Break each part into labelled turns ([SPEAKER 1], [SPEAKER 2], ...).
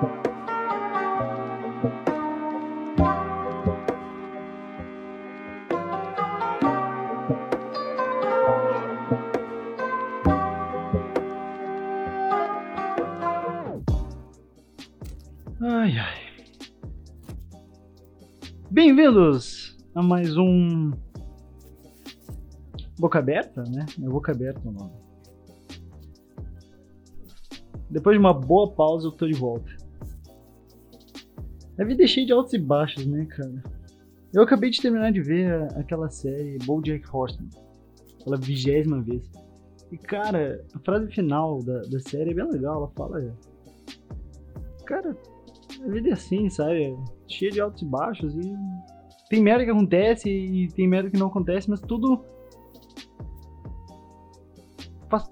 [SPEAKER 1] Ai, ai. Bem-vindos a mais um. Boca Aberta, né? É Boca Aberta o nome. Depois de uma boa pausa, eu tô de volta. A vida é cheia de altos e baixos, né, cara? Eu acabei de terminar de ver aquela série BoJack Horseman, pela vigésima vez. E, cara, a frase final da, da série é bem legal. Ela fala: Cara, a vida é assim, sabe? Cheia de altos e baixos e tem merda que acontece e tem merda que não acontece, mas tudo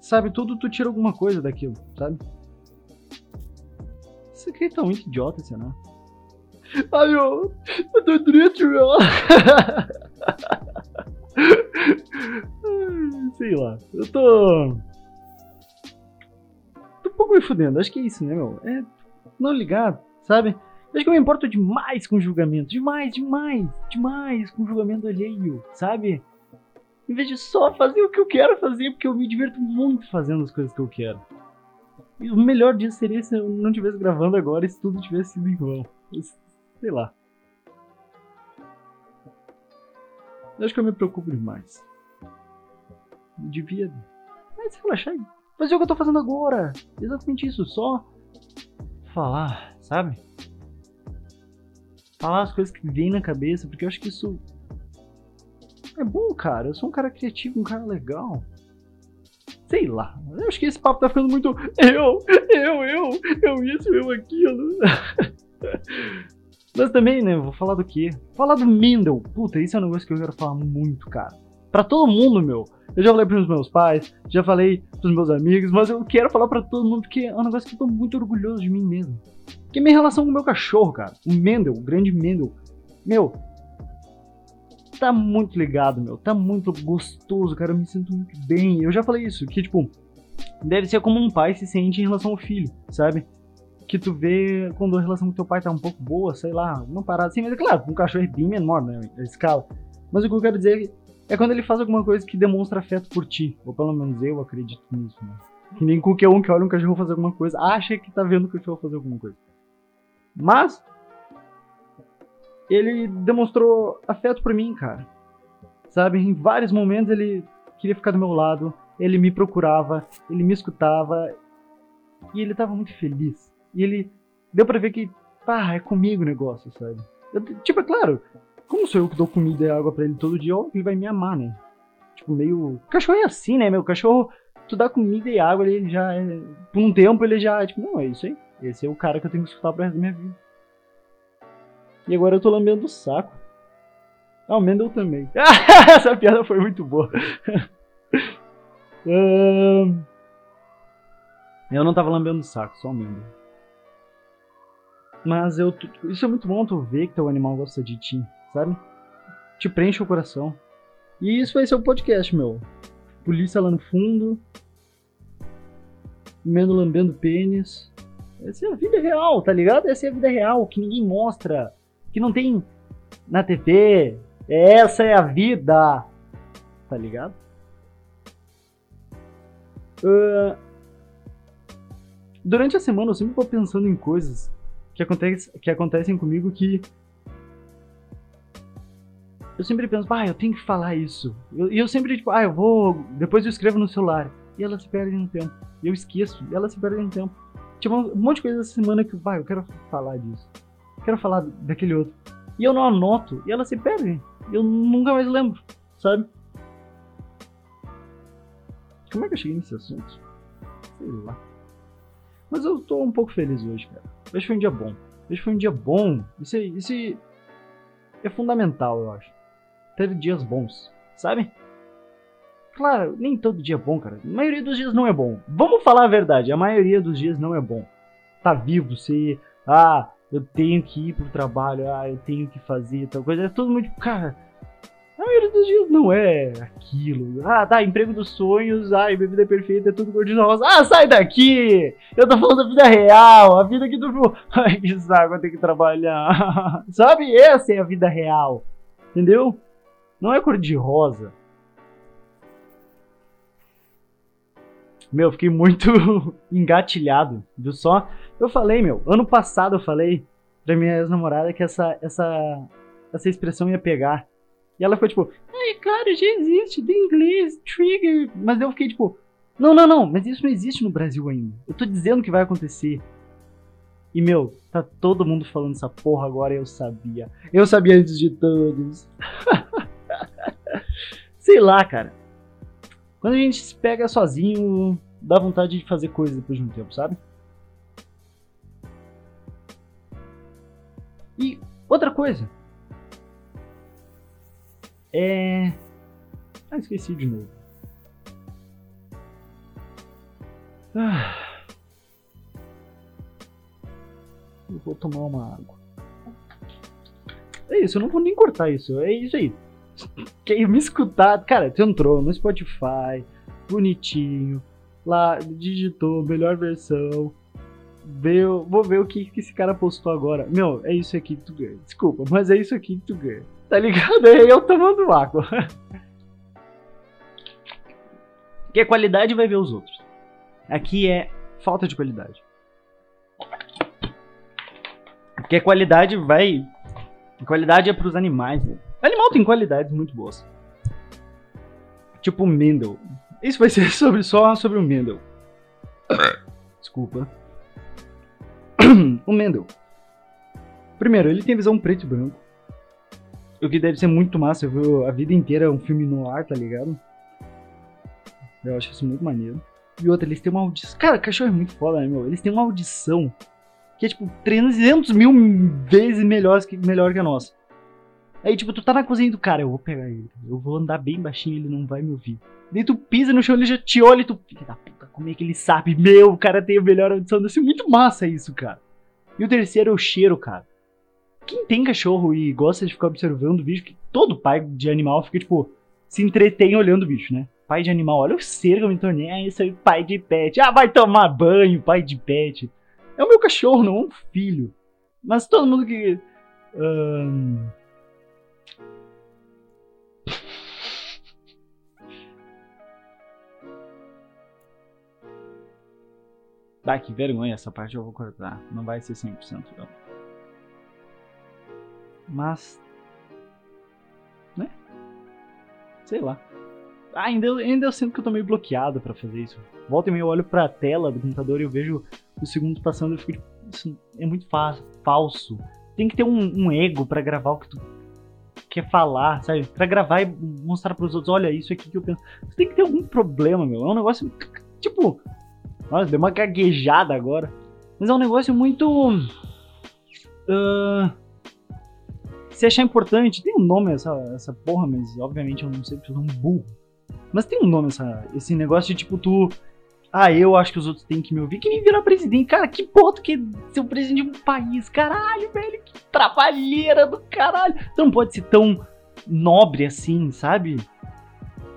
[SPEAKER 1] sabe, tudo tu tira alguma coisa daquilo, sabe? Isso aqui tá muito idiota, sei lá. Ai, eu, eu tô triste, meu. sei lá, eu tô. Tô um pouco me fudendo, acho que é isso, né, meu? É não ligar sabe? Acho que eu me importo demais com julgamento, demais, demais, demais com julgamento alheio, sabe? Em vez de só fazer o que eu quero fazer, porque eu me diverto muito fazendo as coisas que eu quero. E o melhor disso seria se eu não estivesse gravando agora e se tudo tivesse sido vão. Sei lá. Acho que eu me preocupo demais. Eu devia mas relaxar fazer o que eu tô fazendo agora. Exatamente isso, só falar sabe? Falar as coisas que vêm na cabeça, porque eu acho que isso é bom, cara. Eu sou um cara criativo, um cara legal. Sei lá. Eu acho que esse papo tá ficando muito eu, eu, eu, eu isso, eu aquilo. Mas também, né, vou falar do quê? Falar do Mendel. Puta, isso é um negócio que eu quero falar muito, cara. Pra todo mundo, meu. Eu já falei pros meus pais, já falei pros meus amigos, mas eu quero falar pra todo mundo porque é um negócio que eu tô muito orgulhoso de mim mesmo. Que é minha relação com o meu cachorro, cara. O Mendel, o grande Mendel. Meu, tá muito ligado, meu. Tá muito gostoso, cara. Eu me sinto muito bem. Eu já falei isso, que, tipo, deve ser como um pai se sente em relação ao filho, sabe? Que tu vê quando a relação com teu pai tá um pouco boa, sei lá, uma parada assim. Mas é claro, um cachorro é bem menor, né? A escala. Mas o que eu quero dizer é quando ele faz alguma coisa que demonstra afeto por ti. Ou pelo menos eu acredito nisso, né? Que nem qualquer um que olha um cachorro fazer alguma coisa, acha que tá vendo o cachorro fazer alguma coisa. Mas ele demonstrou afeto por mim, cara. Sabe, em vários momentos ele queria ficar do meu lado, ele me procurava, ele me escutava e ele tava muito feliz. E ele deu para ver que, pá, é comigo o negócio, sabe? Eu, tipo, é claro, como sou eu que dou comida e água para ele todo dia, ele vai me amar, né? Tipo, meio. Cachorro é assim, né, meu? Cachorro, tu dá comida e água, ele já. É... Por um tempo ele já. Tipo, não, é isso aí. Esse é o cara que eu tenho que escutar pro resto da minha vida. E agora eu tô lambendo o saco. Ah, o Mendel também. Essa piada foi muito boa. eu não tava lambendo o saco, só o Mendel. Mas eu. Isso é muito bom tu ver que teu animal gosta de ti, sabe? Te preenche o coração. E isso vai ser o podcast, meu. Polícia lá no fundo. Mendo lambendo pênis. Essa é a vida real, tá ligado? Essa é a vida real, que ninguém mostra, que não tem na TV. Essa é a vida, tá ligado? Uh, durante a semana eu sempre vou pensando em coisas que, acontece, que acontecem comigo que eu sempre penso, ah, eu tenho que falar isso. E eu, eu, sempre, tipo, ah, eu vou. Depois eu escrevo no celular. E ela se perde no tempo. E eu esqueço. E ela se perde no tempo. Tinha um monte de coisa essa semana que, vai, eu quero falar disso. Quero falar daquele outro. E eu não anoto, e ela se perde. Eu nunca mais lembro, sabe? Como é que eu cheguei nesse assunto? Sei lá. Mas eu tô um pouco feliz hoje, cara. Hoje foi um dia bom. Hoje foi um dia bom. Isso, é, isso é fundamental, eu acho. Ter dias bons, sabe? Claro, nem todo dia é bom, cara. A maioria dos dias não é bom. Vamos falar a verdade, a maioria dos dias não é bom. Tá vivo, você. Ah, eu tenho que ir pro trabalho, ah, eu tenho que fazer tal coisa. É tudo muito. Cara, A maioria dos dias não é aquilo. Ah, tá, emprego dos sonhos, ai, vida é perfeita, é tudo cor de rosa. Ah, sai daqui! Eu tô falando da vida real, a vida que tu. Ai, que saco, eu tenho que trabalhar. Sabe? Essa é a vida real. Entendeu? Não é cor de rosa. Meu, fiquei muito engatilhado, viu só? Eu falei, meu, ano passado eu falei pra minha ex-namorada que essa, essa, essa expressão ia pegar. E ela foi tipo, ai, claro, já existe, de inglês, trigger. Mas eu fiquei tipo, não, não, não, mas isso não existe no Brasil ainda. Eu tô dizendo que vai acontecer. E meu, tá todo mundo falando essa porra agora eu sabia. Eu sabia antes de todos. Sei lá, cara. Quando a gente se pega sozinho, dá vontade de fazer coisas depois de um tempo, sabe? E outra coisa. É. Ah, esqueci de novo. Ah. Eu vou tomar uma água. É isso, eu não vou nem cortar isso. É isso aí. Quem me escutar, cara, tu entrou no Spotify, bonitinho, lá digitou melhor versão. Veio, vou ver o que, que esse cara postou agora. Meu, é isso aqui que tu ganha. Desculpa, mas é isso aqui que tu ganha. Tá ligado? É eu tomando água. Que qualidade vai ver os outros. Aqui é falta de qualidade. Porque qualidade vai. Qualidade é pros animais. Né? Animal tem qualidades muito boas. Tipo o Mendel. Isso vai ser sobre, só sobre o Mendel. Desculpa. o Mendel. Primeiro, ele tem visão preto e branco. O que deve ser muito massa. Viu a vida inteira um filme no ar, tá ligado? Eu acho isso muito maneiro. E outra, eles têm uma audição. Cara, cachorro é muito foda, né, meu? Eles têm uma audição que é tipo 300 mil vezes melhor que, melhor que a nossa. Aí, tipo, tu tá na cozinha do cara, eu vou pegar ele, eu vou andar bem baixinho, ele não vai me ouvir. Daí tu pisa no chão, ele já te olha e tu. Filha da puta, como é que ele sabe? Meu, o cara tem a melhor audição. Deve ser muito massa isso, cara. E o terceiro é o cheiro, cara. Quem tem cachorro e gosta de ficar observando o bicho, que todo pai de animal fica, tipo, se entretém olhando o bicho, né? Pai de animal, olha o ser que eu me tornei. Ah, isso aí, pai de pet. Ah, vai tomar banho, pai de pet. É o meu cachorro, não é um filho. Mas todo mundo que. Um... Ah, que vergonha, essa parte eu vou cortar. Não vai ser 100% não. Mas. Né? Sei lá. Ainda, ainda eu sinto que eu tô meio bloqueado para fazer isso. Volta e meia eu olho pra tela do computador e eu vejo o segundo passando e fico tipo, isso é muito fa falso. Tem que ter um, um ego para gravar o que tu quer falar, sabe? Pra gravar e mostrar pros outros, olha, isso aqui que eu penso. Você tem que ter algum problema, meu. É um negócio, tipo... Nossa, deu uma gaguejada agora. Mas é um negócio muito... Uh, se achar importante, tem um nome essa, essa porra, mas obviamente eu não sei porque eu sou um burro. Mas tem um nome essa, esse negócio de tipo tu ah, eu acho que os outros têm que me ouvir. Que nem virar presidente. Cara, que ponto que é ser o presidente de um país. Caralho, velho, que trabalheira do caralho. Tu não pode ser tão nobre assim, sabe?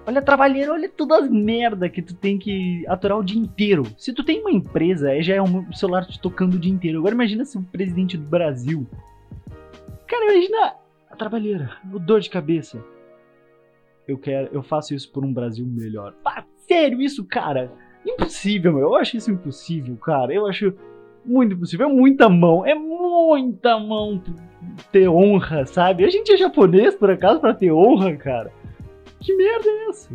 [SPEAKER 1] Olha, trabalheira, olha todas as merda que tu tem que aturar o dia inteiro. Se tu tem uma empresa, já é um celular te tocando o dia inteiro. Agora imagina ser o presidente do Brasil. Cara, imagina a trabalheira, o dor de cabeça. Eu quero, eu faço isso por um Brasil melhor. Sério isso, cara? Impossível, meu. Eu acho isso impossível, cara. Eu acho muito impossível. É muita mão. É muita mão ter honra, sabe? A gente é japonês, por acaso, para ter honra, cara. Que merda é essa?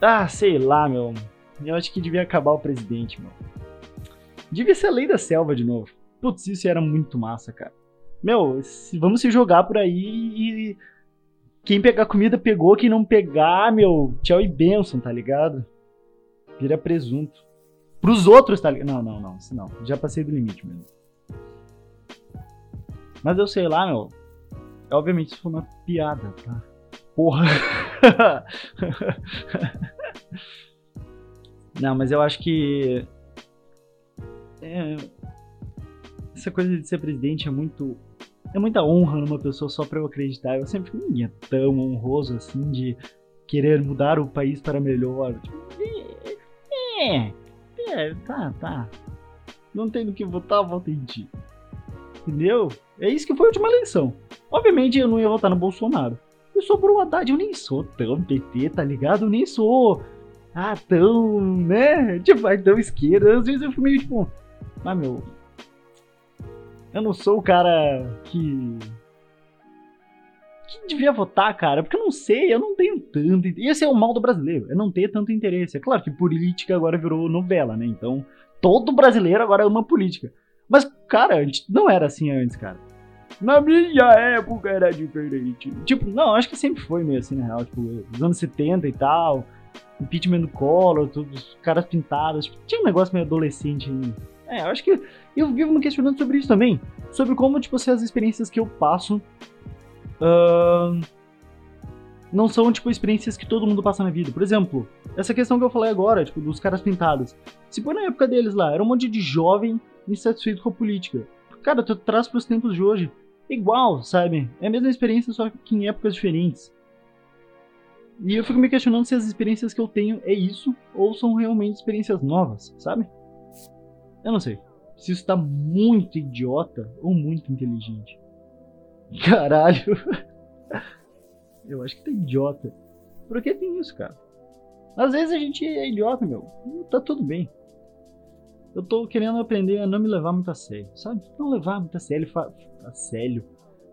[SPEAKER 1] Ah, sei lá, meu. Eu acho que devia acabar o presidente, meu. Devia ser a lei da selva de novo. Putz, isso era muito massa, cara. Meu, vamos se jogar por aí e. Quem pegar comida pegou, quem não pegar, meu, tchau e benção, tá ligado? Vira presunto. Pros outros, tá ligado? Não, não, não. Isso não. Já passei do limite mesmo. Mas eu sei lá, meu. Obviamente isso foi uma piada, tá? Porra. não, mas eu acho que. É... Essa coisa de ser presidente é muito é muita honra numa pessoa só pra eu acreditar. Eu sempre fico, é tão honroso assim de querer mudar o país para melhor. Tipo, é, é, é, tá, tá. Não tem do que votar, vota em ti. Entendeu? É isso que foi a última eleição. Obviamente eu não ia votar no Bolsonaro. Eu sou pro Haddad, eu nem sou tão PT, tá ligado? Eu nem sou. Ah, tão. né? Tipo, tão esquerda. Às vezes eu fico meio tipo. Ah, meu. Eu não sou o cara que. que devia votar, cara. Porque eu não sei, eu não tenho tanto. Esse é o mal do brasileiro, é não ter tanto interesse. É claro que política agora virou novela, né? Então, todo brasileiro agora ama política. Mas, cara, não era assim antes, cara. Na minha época era diferente. Tipo, não, acho que sempre foi meio assim, na real. Tipo, nos anos 70 e tal. Impeachment do Collor, todos os caras pintados. Tipo, tinha um negócio meio adolescente aí. É, eu acho que eu vivo me questionando sobre isso também. Sobre como, tipo, se as experiências que eu passo. Uh, não são, tipo, experiências que todo mundo passa na vida. Por exemplo, essa questão que eu falei agora, tipo, dos caras pintados. Se for na época deles lá, era um monte de jovem insatisfeito com a política. Cara, tu traz pros tempos de hoje igual, sabe? É a mesma experiência, só que em épocas diferentes. E eu fico me questionando se as experiências que eu tenho é isso ou são realmente experiências novas, sabe? Eu não sei. Se isso tá muito idiota ou muito inteligente. Caralho. Eu acho que tá idiota. Por que tem isso, cara? Às vezes a gente é idiota, meu. Tá tudo bem eu tô querendo aprender a não me levar muito a sério, sabe? Não levar muito a sério, fa a sério.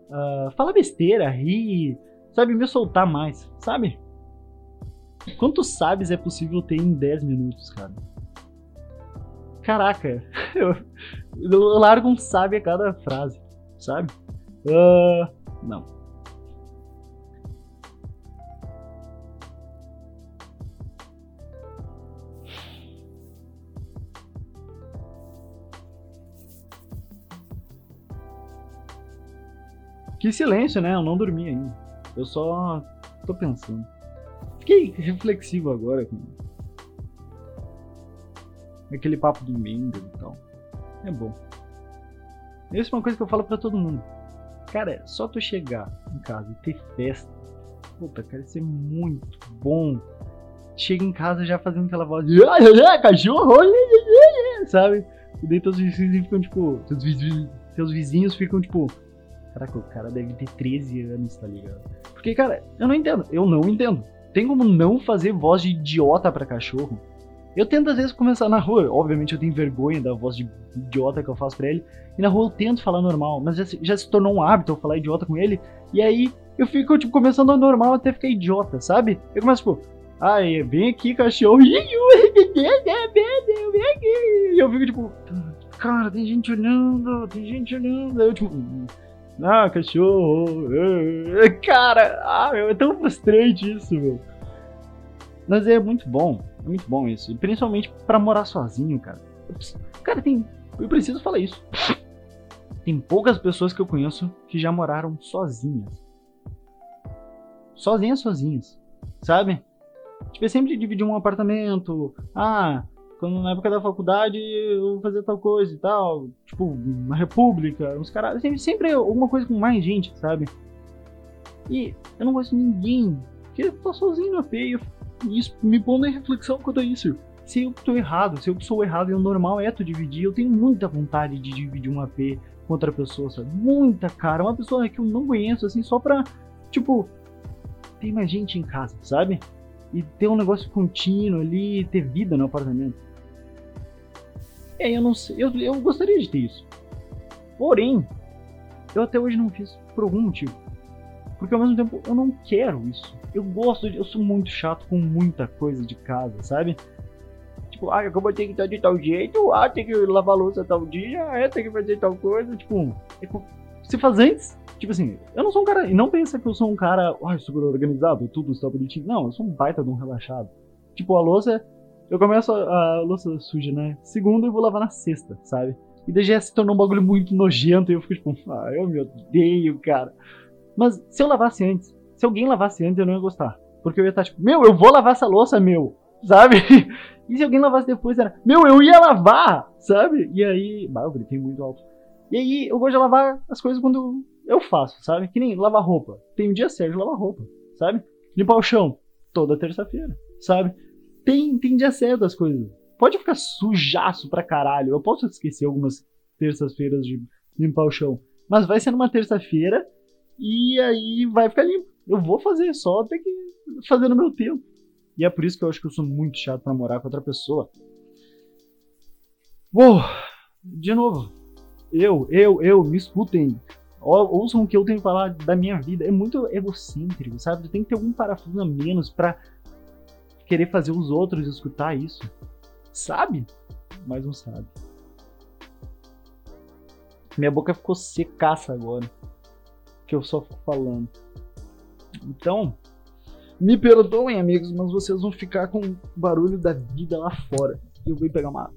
[SPEAKER 1] Uh, falar besteira, rir, sabe? Me soltar mais, sabe? Quantos sabes é possível ter em 10 minutos, cara? Caraca, eu, eu largo um sabe a cada frase, sabe? Uh, não. Que silêncio, né? Eu não dormi ainda. Eu só tô pensando. Fiquei reflexivo agora com aquele papo do Mendel e tal. É bom. Essa é uma coisa que eu falo para todo mundo. Cara, só tu chegar em casa e ter festa. Puta, cara, isso é muito bom. Chega em casa já fazendo aquela voz de cachorro, sabe? E daí os vizinhos ficam tipo. Seus vizinhos ficam tipo. Caraca, o cara deve ter 13 anos, tá ligado? Porque, cara, eu não entendo. Eu não entendo. Tem como não fazer voz de idiota para cachorro? Eu tento às vezes começar na rua, obviamente eu tenho vergonha da voz de idiota que eu faço pra ele, e na rua eu tento falar normal, mas já, já se tornou um hábito eu falar idiota com ele, e aí eu fico, tipo, começando normal até ficar idiota, sabe? Eu começo, tipo, ai, vem aqui, cachorro, e eu fico, tipo, cara, tem gente olhando, tem gente olhando, aí eu, tipo, ah, cachorro. Cara, ah, meu, é tão frustrante isso, meu. Mas é muito bom. É muito bom isso. principalmente para morar sozinho, cara. Cara, tem. Eu preciso falar isso. Tem poucas pessoas que eu conheço que já moraram sozinhas. Sozinhas, sozinhas. Sabe? Tipo, é sempre dividir um apartamento. Ah, quando na época da faculdade eu vou fazer tal coisa e tal. Tipo, uma república, uns caras. Sempre, sempre alguma coisa com mais gente, sabe? E eu não gosto de ninguém. Porque eu tô sozinho AP e isso me pondo em reflexão quanto a isso. Se eu tô errado, se eu sou errado e o normal é tu dividir, eu tenho muita vontade de dividir um AP com outra pessoa, sabe? Muita, cara. Uma pessoa que eu não conheço, assim, só pra, tipo, ter mais gente em casa, sabe? E ter um negócio contínuo ali, ter vida no apartamento. É, eu não sei. Eu, eu gostaria de ter isso. Porém, eu até hoje não fiz por algum motivo. Porque ao mesmo tempo eu não quero isso. Eu gosto de. Eu sou muito chato com muita coisa de casa, sabe? Tipo, ah, eu vou ter que estar de tal jeito, ah, tem que lavar a louça tal dia, ah, tem que fazer tal coisa. Tipo, é, se faz antes. Tipo assim, eu não sou um cara. E não pensa que eu sou um cara ah, super organizado, tudo está bonitinho. Não, eu sou um baita de um relaxado. Tipo, a louça eu começo a, a louça suja, né? Segunda eu vou lavar na sexta, sabe? E daí já se tornou um bagulho muito nojento e eu fico tipo, ah, eu me odeio, cara. Mas se eu lavasse antes, se alguém lavasse antes, eu não ia gostar. Porque eu ia estar tipo, meu, eu vou lavar essa louça, meu, sabe? E se alguém lavasse depois, era, meu, eu ia lavar, sabe? E aí, bah, eu gritei muito alto. E aí, eu gosto de lavar as coisas quando eu faço, sabe? Que nem lavar roupa. Tem um dia certo de lavar roupa, sabe? Limpar o chão toda terça-feira, sabe? Tem, tem dia certo das coisas. Pode ficar sujaço pra caralho. Eu posso esquecer algumas terças-feiras de limpar o chão. Mas vai ser numa terça-feira e aí vai ficar limpo. Eu vou fazer, só tem que fazer no meu tempo. E é por isso que eu acho que eu sou muito chato pra morar com outra pessoa. Uou, de novo. Eu, eu, eu, me escutem. Ouçam o que eu tenho que falar da minha vida. É muito egocêntrico, sabe? Tem que ter algum parafuso a menos pra querer fazer os outros escutar isso. Sabe? Mas não sabe. Minha boca ficou secaça agora. Que eu só fico falando. Então, me perdoem, amigos, mas vocês vão ficar com o barulho da vida lá fora. Eu vou pegar uma água.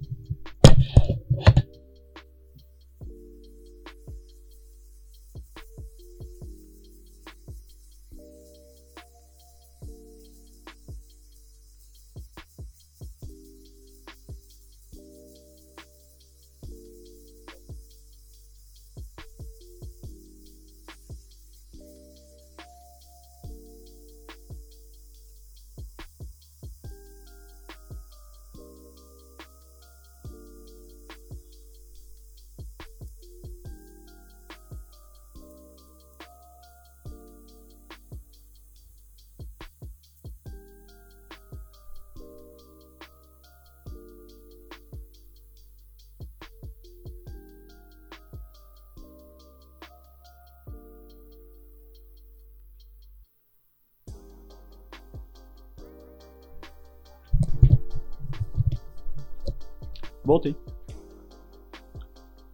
[SPEAKER 1] Voltei.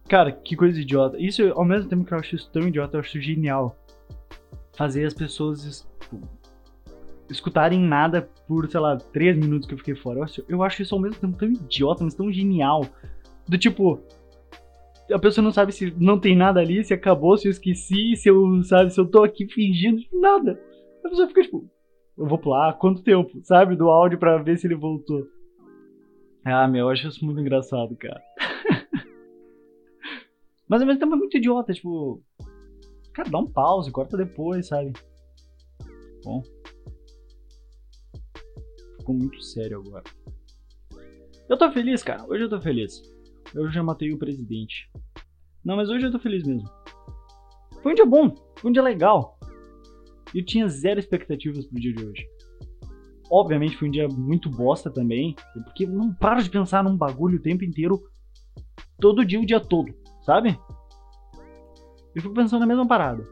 [SPEAKER 1] Cara, que coisa idiota. Isso, ao mesmo tempo que eu acho isso tão idiota, eu acho genial. Fazer as pessoas tipo, escutarem nada por, sei lá, três minutos que eu fiquei fora. Eu acho, eu acho isso ao mesmo tempo tão idiota, mas tão genial. Do tipo, a pessoa não sabe se não tem nada ali, se acabou, se eu esqueci, se eu, sabe, se eu tô aqui fingindo, tipo, nada. A pessoa fica tipo, eu vou pular, quanto tempo, sabe, do áudio pra ver se ele voltou. Ah, meu, eu acho isso muito engraçado, cara. Mas ao mesmo tempo é muito idiota, tipo. Cara, dá um pause, corta depois, sabe? Bom. Ficou muito sério agora. Eu tô feliz, cara. Hoje eu tô feliz. Eu já matei o presidente. Não, mas hoje eu tô feliz mesmo. Foi um dia bom, foi um dia legal. Eu tinha zero expectativas pro dia de hoje. Obviamente foi um dia muito bosta também, porque não paro de pensar num bagulho o tempo inteiro, todo dia, o dia todo, sabe? Eu fico pensando na mesma parada.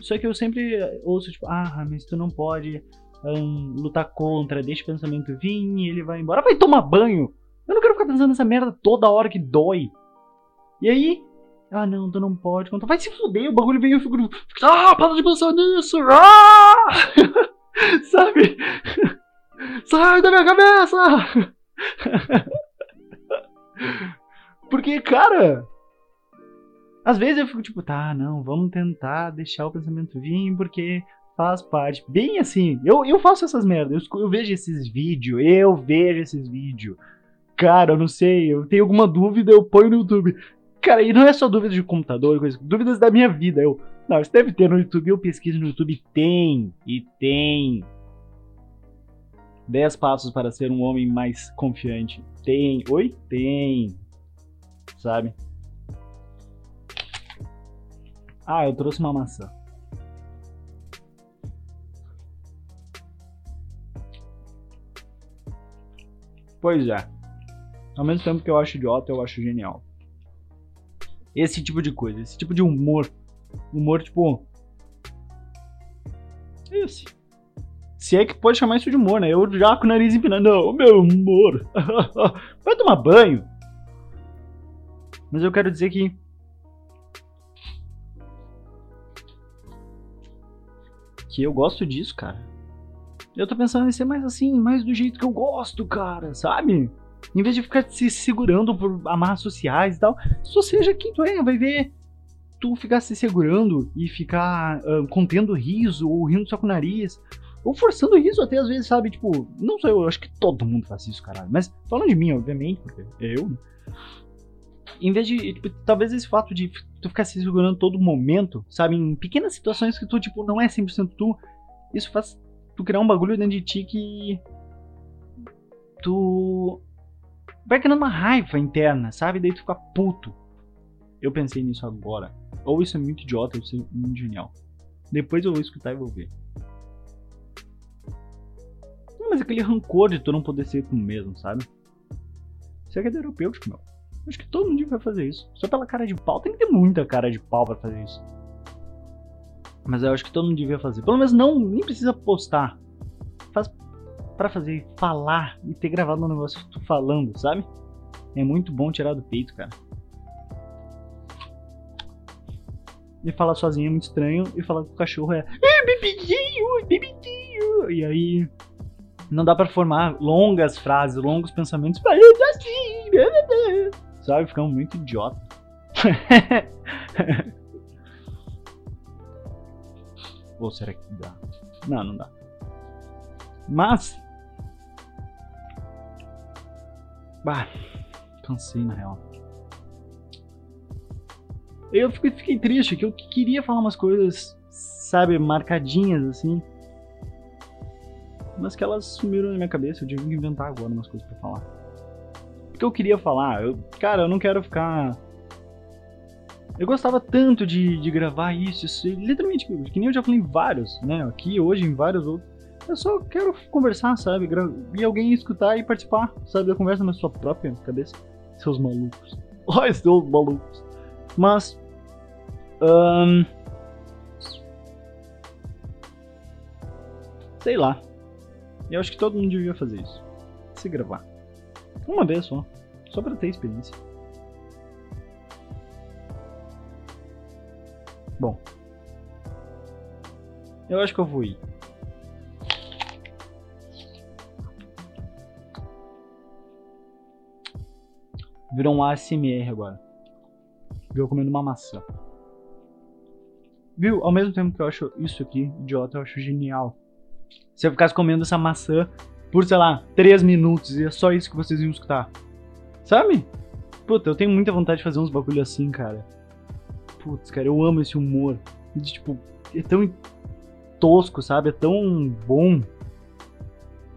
[SPEAKER 1] Só que eu sempre ouço, tipo, ah, mas tu não pode um, lutar contra, deixa o pensamento vir e ele vai embora. Vai tomar banho! Eu não quero ficar pensando nessa merda toda hora que dói. E aí, ah não, tu não pode. Vai se fuder, o bagulho veio e eu fico. Ah, para de pensar nisso! Ah! Sabe? Sai da minha cabeça! Porque, cara, às vezes eu fico tipo, tá, não, vamos tentar deixar o pensamento vir, porque faz parte. Bem assim, eu, eu faço essas merdas, eu, eu vejo esses vídeos, eu vejo esses vídeos. Cara, eu não sei, eu tenho alguma dúvida, eu ponho no YouTube. Cara, e não é só dúvidas de computador, coisa, dúvidas da minha vida. Eu, não, isso deve ter no YouTube, eu pesquiso no YouTube, tem, e tem. 10 passos para ser um homem mais confiante. Tem. Oi? Tem. Sabe? Ah, eu trouxe uma maçã. Pois é. Ao mesmo tempo que eu acho idiota, eu acho genial. Esse tipo de coisa, esse tipo de humor. Humor, tipo. Esse. Se é que pode chamar isso de humor, né? Eu já com o nariz empinado. Não, meu humor. Vai tomar banho. Mas eu quero dizer que. Que eu gosto disso, cara. Eu tô pensando em ser mais assim, mais do jeito que eu gosto, cara, sabe? Em vez de ficar se segurando por amarras sociais e tal, só seja quem tu é, vai ver tu ficar se segurando e ficar uh, contendo riso ou rindo só com o nariz ou forçando isso até às vezes, sabe? Tipo, não sei, eu acho que todo mundo faz isso, caralho. Mas falando de mim, obviamente, porque é eu, né? em vez de, tipo, talvez esse fato de tu ficar se segurando todo momento, sabe, em pequenas situações que tu, tipo, não é 100% tu, isso faz tu criar um bagulho dentro de ti que tu vai criando uma raiva interna, sabe? Daí tu fica puto. Eu pensei nisso agora. Ou isso é muito idiota, ou isso é muito genial. Depois eu vou escutar e vou ver. Mas aquele rancor de tu não poder ser tu mesmo, sabe? Isso é que é terapêutico, meu. Acho que todo mundo vai fazer isso. Só pela cara de pau. Tem que ter muita cara de pau pra fazer isso. Mas eu acho que todo mundo devia fazer. Pelo menos não, nem precisa postar. Faz para fazer, falar e ter gravado um negócio tu falando, sabe? É muito bom tirar do peito, cara. E falar sozinho é muito estranho. E falar com o cachorro é. Bebidinho, bebidinho. E aí. Não dá para formar longas frases, longos pensamentos. assim. Sabe? Ficamos muito idiota. Ou será que dá? Não, não dá. Mas. Bah, cansei na real. Eu fiquei, fiquei triste, que eu queria falar umas coisas, sabe, marcadinhas assim. Mas que elas sumiram na minha cabeça, eu tive que inventar agora umas coisas para falar. Porque eu queria falar, eu, cara, eu não quero ficar eu gostava tanto de, de gravar isso, isso, literalmente, que nem eu já falei em vários, né? Aqui, hoje, em vários outros. Eu só quero conversar, sabe? E alguém escutar e participar, sabe? Da conversa na sua própria cabeça. Seus malucos. Olha, seus malucos. Mas. Um, sei lá. Eu acho que todo mundo devia fazer isso. Se gravar. Uma vez só. Só pra ter experiência. Bom. Eu acho que eu vou ir. Virou um ASMR agora. Viu comendo uma maçã. Viu? Ao mesmo tempo que eu acho isso aqui idiota, eu acho genial. Se eu ficasse comendo essa maçã por, sei lá, 3 minutos e é só isso que vocês iam escutar. Sabe? Puta, eu tenho muita vontade de fazer uns bagulho assim, cara putz, cara, eu amo esse humor. De, tipo, é tão tosco, sabe? É tão bom.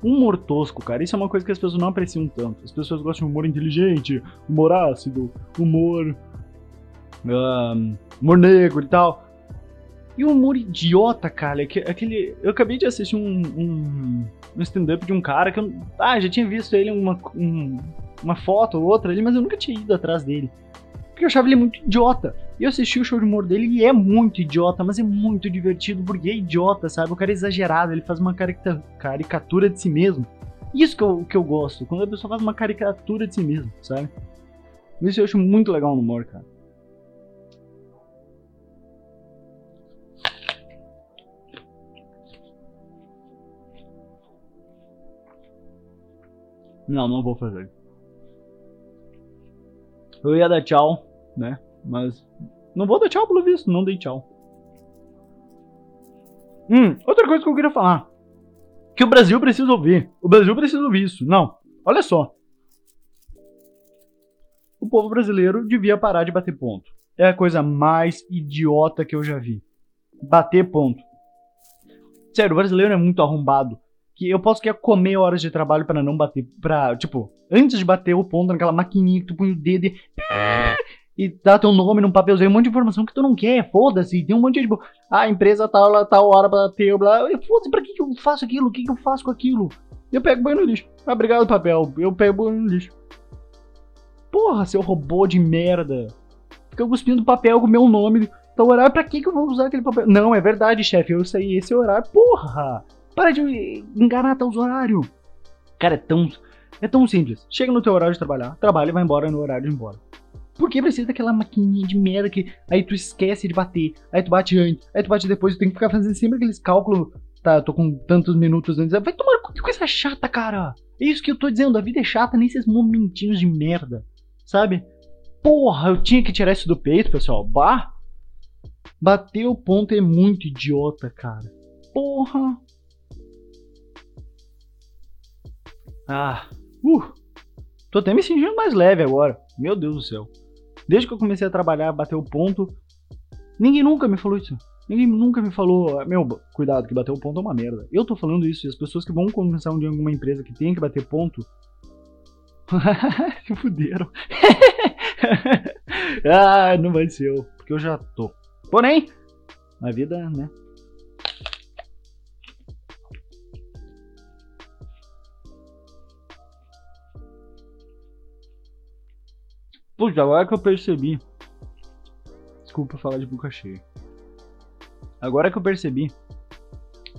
[SPEAKER 1] Humor tosco, cara. Isso é uma coisa que as pessoas não apreciam tanto. As pessoas gostam de humor inteligente, humor ácido, humor. Um, humor negro e tal. E o humor idiota, cara. Aquele. Eu acabei de assistir um, um, um stand-up de um cara que eu. Ah, já tinha visto ele uma, um, uma foto ou outra ali, mas eu nunca tinha ido atrás dele. Porque eu achava ele muito idiota. E eu assisti o show de humor dele e é muito idiota, mas é muito divertido porque é idiota, sabe? O cara é exagerado, ele faz uma caricatura de si mesmo. Isso que eu, que eu gosto, quando a pessoa faz uma caricatura de si mesmo, sabe? Isso eu acho muito legal no humor, cara. Não, não vou fazer. Eu ia dar tchau, né? Mas não vou dar tchau pelo visto, não dei tchau. Hum, outra coisa que eu queria falar. Que o Brasil precisa ouvir. O Brasil precisa ouvir isso. Não, olha só. O povo brasileiro devia parar de bater ponto. É a coisa mais idiota que eu já vi. Bater ponto. Sério, o brasileiro é muito arrombado. Que eu posso querer comer horas de trabalho para não bater. Pra, tipo, antes de bater o ponto naquela maquininha que tu põe o dedo e e dá teu nome num papelzinho, um monte de informação que tu não quer, foda-se, tem um monte de tipo, ah, a empresa tal, tá, tal hora pra ter, blá, foda-se, pra que, que eu faço aquilo, o que, que eu faço com aquilo? Eu pego banho no lixo, ah, obrigado papel, eu pego banho no lixo. Porra, seu robô de merda, fica cuspindo papel com meu nome, então horário, pra que que eu vou usar aquele papel? Não, é verdade, chefe, eu sei esse horário, porra, para de enganar teus horários. Cara, é tão, é tão simples, chega no teu horário de trabalhar, trabalha e vai embora no horário de ir embora. Por que precisa daquela maquininha de merda que aí tu esquece de bater, aí tu bate antes, aí tu bate depois, tu tem que ficar fazendo sempre aqueles cálculos. Tá, tô com tantos minutos antes. Vai tomar que coisa chata, cara. É isso que eu tô dizendo, a vida é chata nesses momentinhos de merda, sabe? Porra, eu tinha que tirar isso do peito, pessoal. Bah! Bater o ponto é muito idiota, cara. Porra! Ah, uh! Tô até me sentindo mais leve agora. Meu Deus do céu. Desde que eu comecei a trabalhar, bater o ponto, ninguém nunca me falou isso. Ninguém nunca me falou, meu, cuidado, que bater o ponto é uma merda. Eu tô falando isso e as pessoas que vão começar um dia em alguma empresa que tem que bater ponto. se fuderam. ah, não vai ser eu, porque eu já tô. Porém, a vida, né? Puxa, agora que eu percebi. Desculpa falar de boca cheia. Agora que eu percebi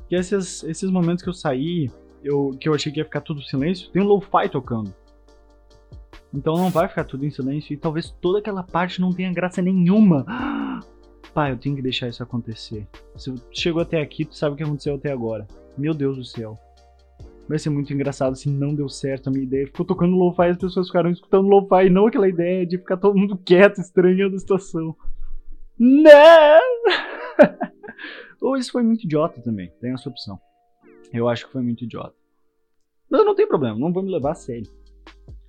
[SPEAKER 1] que esses, esses momentos que eu saí, eu, que eu achei que ia ficar tudo silêncio, tem um lo-fi tocando. Então não vai ficar tudo em silêncio e talvez toda aquela parte não tenha graça nenhuma. Pai, eu tenho que deixar isso acontecer. Se chegou até aqui, tu sabe o que aconteceu até agora. Meu Deus do céu. Vai ser muito engraçado se não deu certo a minha ideia. Ficou tocando lo-fi e as pessoas ficaram escutando lo-fi e não aquela ideia de ficar todo mundo quieto, estranhando a situação. Não! Ou isso foi muito idiota também. Tem essa opção. Eu acho que foi muito idiota. Mas não tem problema, não vou me levar a sério.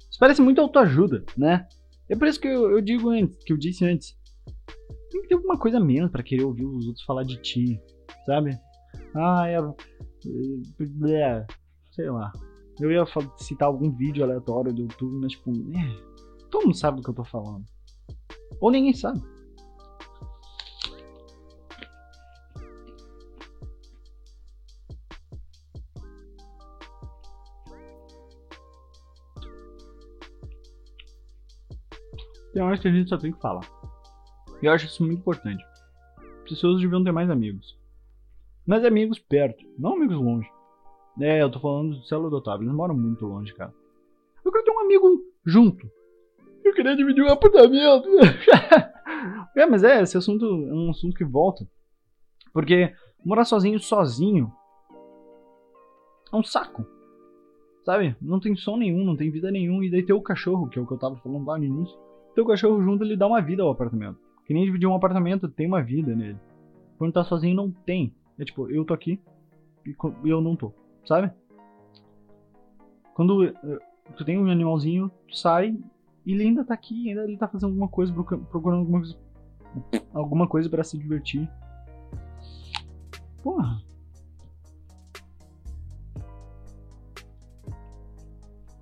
[SPEAKER 1] Isso parece muito autoajuda, né? É por isso que eu, eu digo antes, que eu disse antes. Tem que ter alguma coisa menos para querer ouvir os outros falar de ti, sabe? Ah, é. Sei lá. Eu ia citar algum vídeo aleatório do YouTube, mas tipo, é, todo mundo sabe do que eu tô falando. Ou ninguém sabe. Tem horas que a gente só tem que falar. E eu acho isso muito importante. Pessoas deviam ter mais amigos. Mais amigos perto, não amigos longe. É, eu tô falando do Celo do Otávio, eles moram muito longe, cara. Eu queria ter um amigo junto. Eu queria dividir um apartamento. é, mas é, esse assunto é um assunto que volta. Porque morar sozinho, sozinho, é um saco. Sabe? Não tem som nenhum, não tem vida nenhum. E daí ter o cachorro, que é o que eu tava falando lá no início teu cachorro junto, ele dá uma vida ao apartamento. Que nem dividir um apartamento, tem uma vida nele. Quando tá sozinho, não tem. É tipo, eu tô aqui e eu não tô, sabe? Quando eh, tu tem um animalzinho, tu sai e ele ainda tá aqui, ainda ele tá fazendo alguma coisa, procurando alguma coisa, alguma coisa para se divertir. Porra.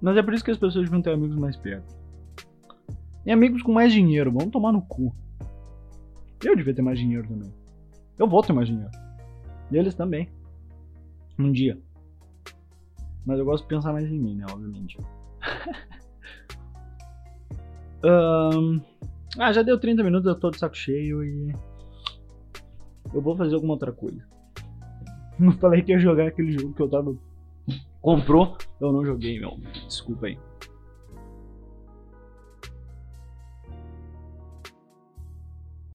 [SPEAKER 1] Mas é por isso que as pessoas deviam ter amigos mais perto. E amigos com mais dinheiro, vamos tomar no cu. Eu devia ter mais dinheiro também. Eu vou ter mais dinheiro. E eles também. Um dia. Mas eu gosto de pensar mais em mim, né? Obviamente. um... Ah, já deu 30 minutos, eu tô de saco cheio e. Eu vou fazer alguma outra coisa. Não falei que ia jogar aquele jogo que eu tava. Comprou, eu não joguei, meu. Desculpa aí.